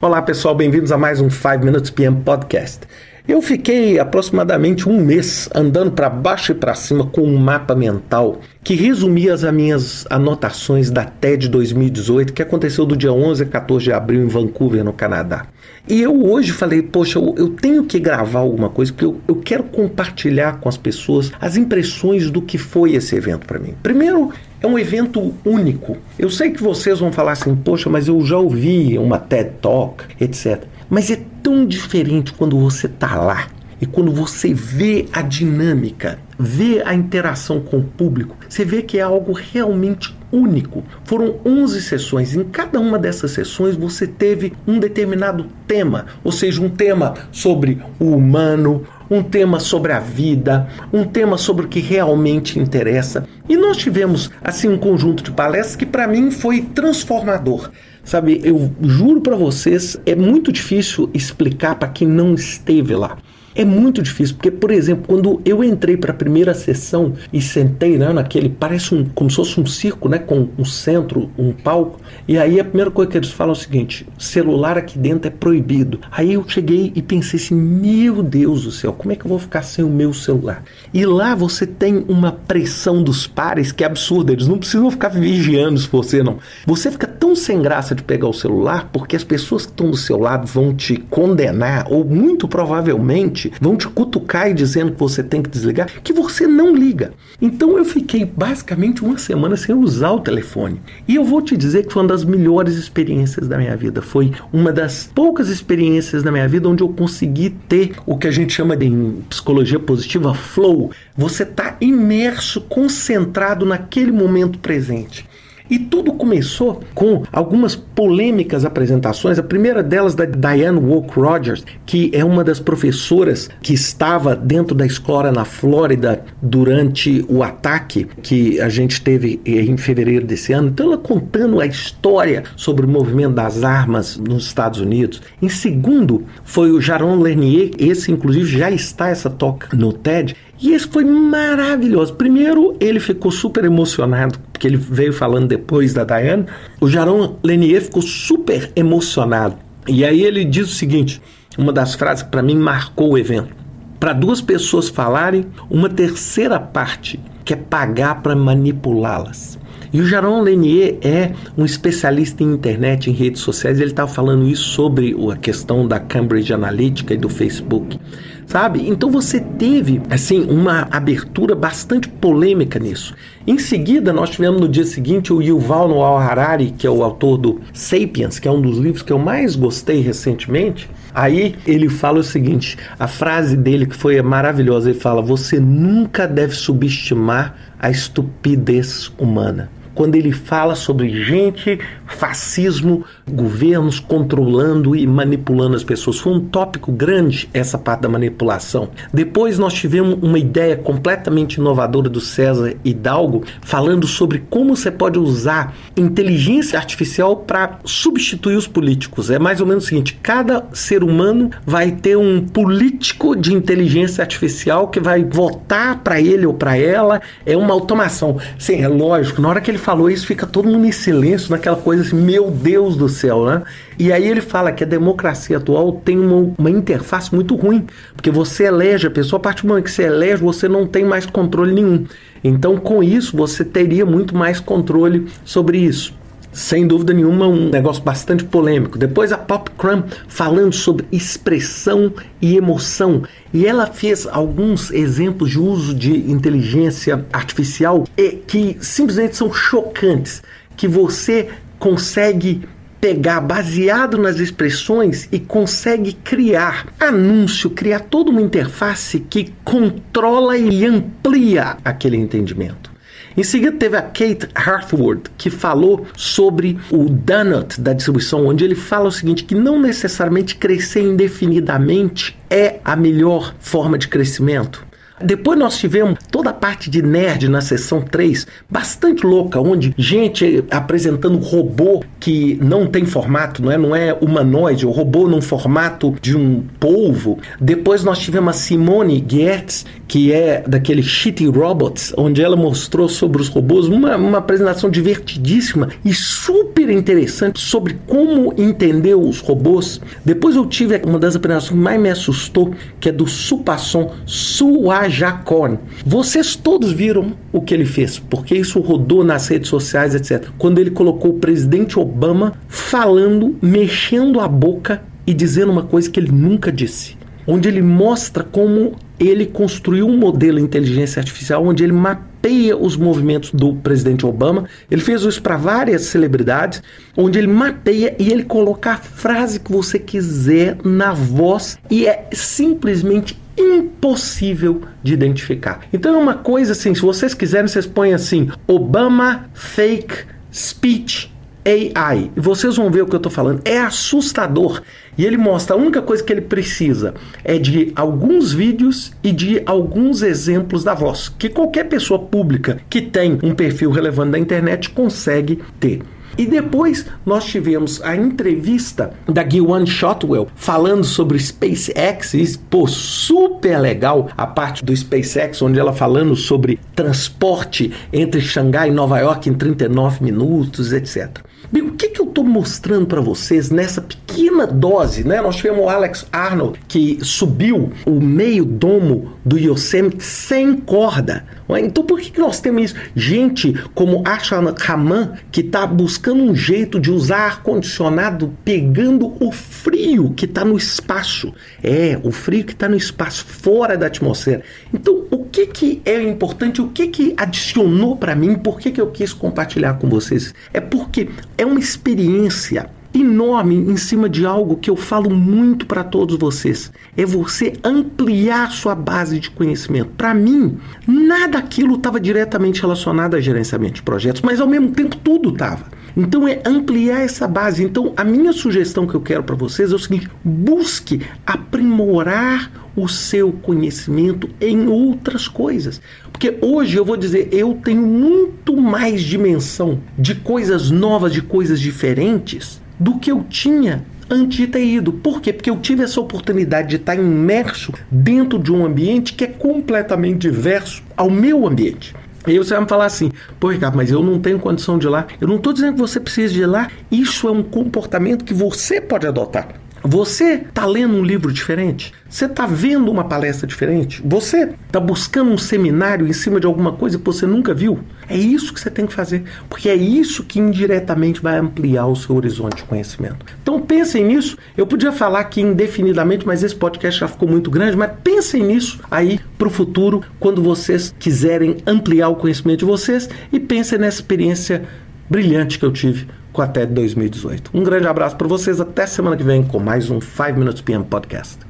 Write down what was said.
Olá pessoal, bem-vindos a mais um 5 Minutes PM Podcast. Eu fiquei aproximadamente um mês andando para baixo e para cima com um mapa mental que resumia as minhas anotações da TED 2018, que aconteceu do dia 11 a 14 de abril em Vancouver, no Canadá. E eu hoje falei, poxa, eu, eu tenho que gravar alguma coisa, porque eu, eu quero compartilhar com as pessoas as impressões do que foi esse evento para mim. Primeiro, é um evento único. Eu sei que vocês vão falar assim, poxa, mas eu já ouvi uma TED Talk, etc. Mas é tão diferente quando você está lá e quando você vê a dinâmica, vê a interação com o público, você vê que é algo realmente único. Foram 11 sessões. Em cada uma dessas sessões você teve um determinado tema, ou seja, um tema sobre o humano, um tema sobre a vida, um tema sobre o que realmente interessa. E nós tivemos assim um conjunto de palestras que para mim foi transformador. Sabe, eu juro para vocês, é muito difícil explicar para quem não esteve lá. É muito difícil, porque, por exemplo, quando eu entrei para a primeira sessão e sentei né, naquele, parece um, como se fosse um circo, né, com um centro, um palco, e aí a primeira coisa que eles falam é o seguinte: celular aqui dentro é proibido. Aí eu cheguei e pensei assim: meu Deus do céu, como é que eu vou ficar sem o meu celular? E lá você tem uma pressão dos pares que é absurda, eles não precisam ficar vigiando se você não. Você fica tão sem graça de pegar o celular porque as pessoas que estão do seu lado vão te condenar, ou muito provavelmente vão te cutucar e dizendo que você tem que desligar, que você não liga. Então eu fiquei basicamente uma semana sem usar o telefone. E eu vou te dizer que foi uma das melhores experiências da minha vida. Foi uma das poucas experiências da minha vida onde eu consegui ter o que a gente chama de em psicologia positiva flow. Você está imerso, concentrado naquele momento presente. E tudo começou com algumas polêmicas apresentações. A primeira delas da Diane Walk Rogers, que é uma das professoras que estava dentro da escola na Flórida durante o ataque que a gente teve em fevereiro desse ano. Então, ela contando a história sobre o movimento das armas nos Estados Unidos. Em segundo, foi o Jaron Lanier, esse inclusive já está essa toca no TED. E esse foi maravilhoso. Primeiro, ele ficou super emocionado, porque ele veio falando depois da Diane. O Jaron Lanier ficou super emocionado. E aí ele diz o seguinte: uma das frases que para mim marcou o evento. Para duas pessoas falarem, uma terceira parte quer pagar para manipulá-las. E o Jaron Lanier é um especialista em internet, em redes sociais. Ele estava falando isso sobre a questão da Cambridge Analytica e do Facebook sabe? Então você teve, assim, uma abertura bastante polêmica nisso. Em seguida, nós tivemos no dia seguinte o Yuval Noah Harari, que é o autor do Sapiens, que é um dos livros que eu mais gostei recentemente. Aí ele fala o seguinte: a frase dele que foi maravilhosa, ele fala: "Você nunca deve subestimar a estupidez humana" quando ele fala sobre gente, fascismo, governos controlando e manipulando as pessoas. Foi um tópico grande essa parte da manipulação. Depois nós tivemos uma ideia completamente inovadora do César Hidalgo, falando sobre como você pode usar inteligência artificial para substituir os políticos. É mais ou menos o seguinte: cada ser humano vai ter um político de inteligência artificial que vai votar para ele ou para ela. É uma automação. Sim, é lógico. Na hora que ele falou isso, fica todo mundo em silêncio, naquela coisa assim, meu Deus do céu, né? E aí ele fala que a democracia atual tem uma, uma interface muito ruim, porque você elege a pessoa, a partir do momento que você elege, você não tem mais controle nenhum. Então, com isso, você teria muito mais controle sobre isso sem dúvida nenhuma, um negócio bastante polêmico. Depois a Pop Crumb falando sobre expressão e emoção. E ela fez alguns exemplos de uso de inteligência artificial que simplesmente são chocantes. Que você consegue pegar baseado nas expressões e consegue criar anúncio, criar toda uma interface que controla e amplia aquele entendimento. Em seguida teve a Kate Hartward, que falou sobre o donut da distribuição, onde ele fala o seguinte, que não necessariamente crescer indefinidamente é a melhor forma de crescimento. Depois nós tivemos toda a parte de nerd na sessão 3, bastante louca, onde gente apresentando robô que não tem formato, não é, não é humanoide, o robô num formato de um polvo. Depois nós tivemos a Simone Gertz, que é daquele Shitty Robots, onde ela mostrou sobre os robôs uma, uma apresentação divertidíssima e super interessante sobre como entender os robôs. Depois eu tive uma das apresentações que mais me assustou, que é do Supasson Suajakorn. Vocês todos viram o que ele fez, porque isso rodou nas redes sociais, etc. Quando ele colocou o presidente Obama falando, mexendo a boca e dizendo uma coisa que ele nunca disse. Onde ele mostra como ele construiu um modelo de inteligência artificial onde ele mapeia os movimentos do presidente Obama. Ele fez isso para várias celebridades, onde ele mapeia e ele coloca a frase que você quiser na voz e é simplesmente impossível de identificar. Então é uma coisa assim, se vocês quiserem, vocês põem assim: Obama fake speech AI. E vocês vão ver o que eu estou falando. É assustador. E ele mostra a única coisa que ele precisa é de alguns vídeos e de alguns exemplos da voz, que qualquer pessoa pública que tem um perfil relevante da internet consegue ter. E depois nós tivemos a entrevista da Gilwan Shotwell falando sobre SpaceX, e, pô, super legal a parte do SpaceX, onde ela falando sobre transporte entre Xangai e Nova York em 39 minutos, etc. Bem, o que, que eu estou mostrando para vocês nessa pequena dose, né? Nós tivemos o Alex Arnold que subiu o meio domo do Yosemite sem corda. Então por que, que nós temos isso? Gente como Ashan Raman que está buscando um jeito de usar ar-condicionado pegando o frio que está no espaço. É, o frio que está no espaço, fora da atmosfera. Então o que, que é importante, o que, que adicionou para mim, por que, que eu quis compartilhar com vocês? É porque é uma experiência enorme em cima de algo que eu falo muito para todos vocês. É você ampliar sua base de conhecimento. Para mim, nada aquilo estava diretamente relacionado a gerenciamento de projetos, mas ao mesmo tempo tudo estava. Então é ampliar essa base. Então a minha sugestão que eu quero para vocês é o seguinte: busque aprimorar o seu conhecimento em outras coisas. Porque hoje eu vou dizer, eu tenho muito mais dimensão de coisas novas, de coisas diferentes do que eu tinha antes de ter ido. Por quê? Porque eu tive essa oportunidade de estar imerso dentro de um ambiente que é completamente diverso ao meu ambiente. E aí você vai me falar assim, pô, Ricardo, mas eu não tenho condição de ir lá. Eu não estou dizendo que você precisa de ir lá. Isso é um comportamento que você pode adotar. Você está lendo um livro diferente? Você está vendo uma palestra diferente? Você está buscando um seminário em cima de alguma coisa que você nunca viu? É isso que você tem que fazer, porque é isso que indiretamente vai ampliar o seu horizonte de conhecimento. Então pensem nisso. Eu podia falar aqui indefinidamente, mas esse podcast já ficou muito grande, mas pensem nisso aí para o futuro, quando vocês quiserem ampliar o conhecimento de vocês e pensem nessa experiência brilhante que eu tive com até 2018. Um grande abraço para vocês, até semana que vem com mais um 5 Minutes PM Podcast.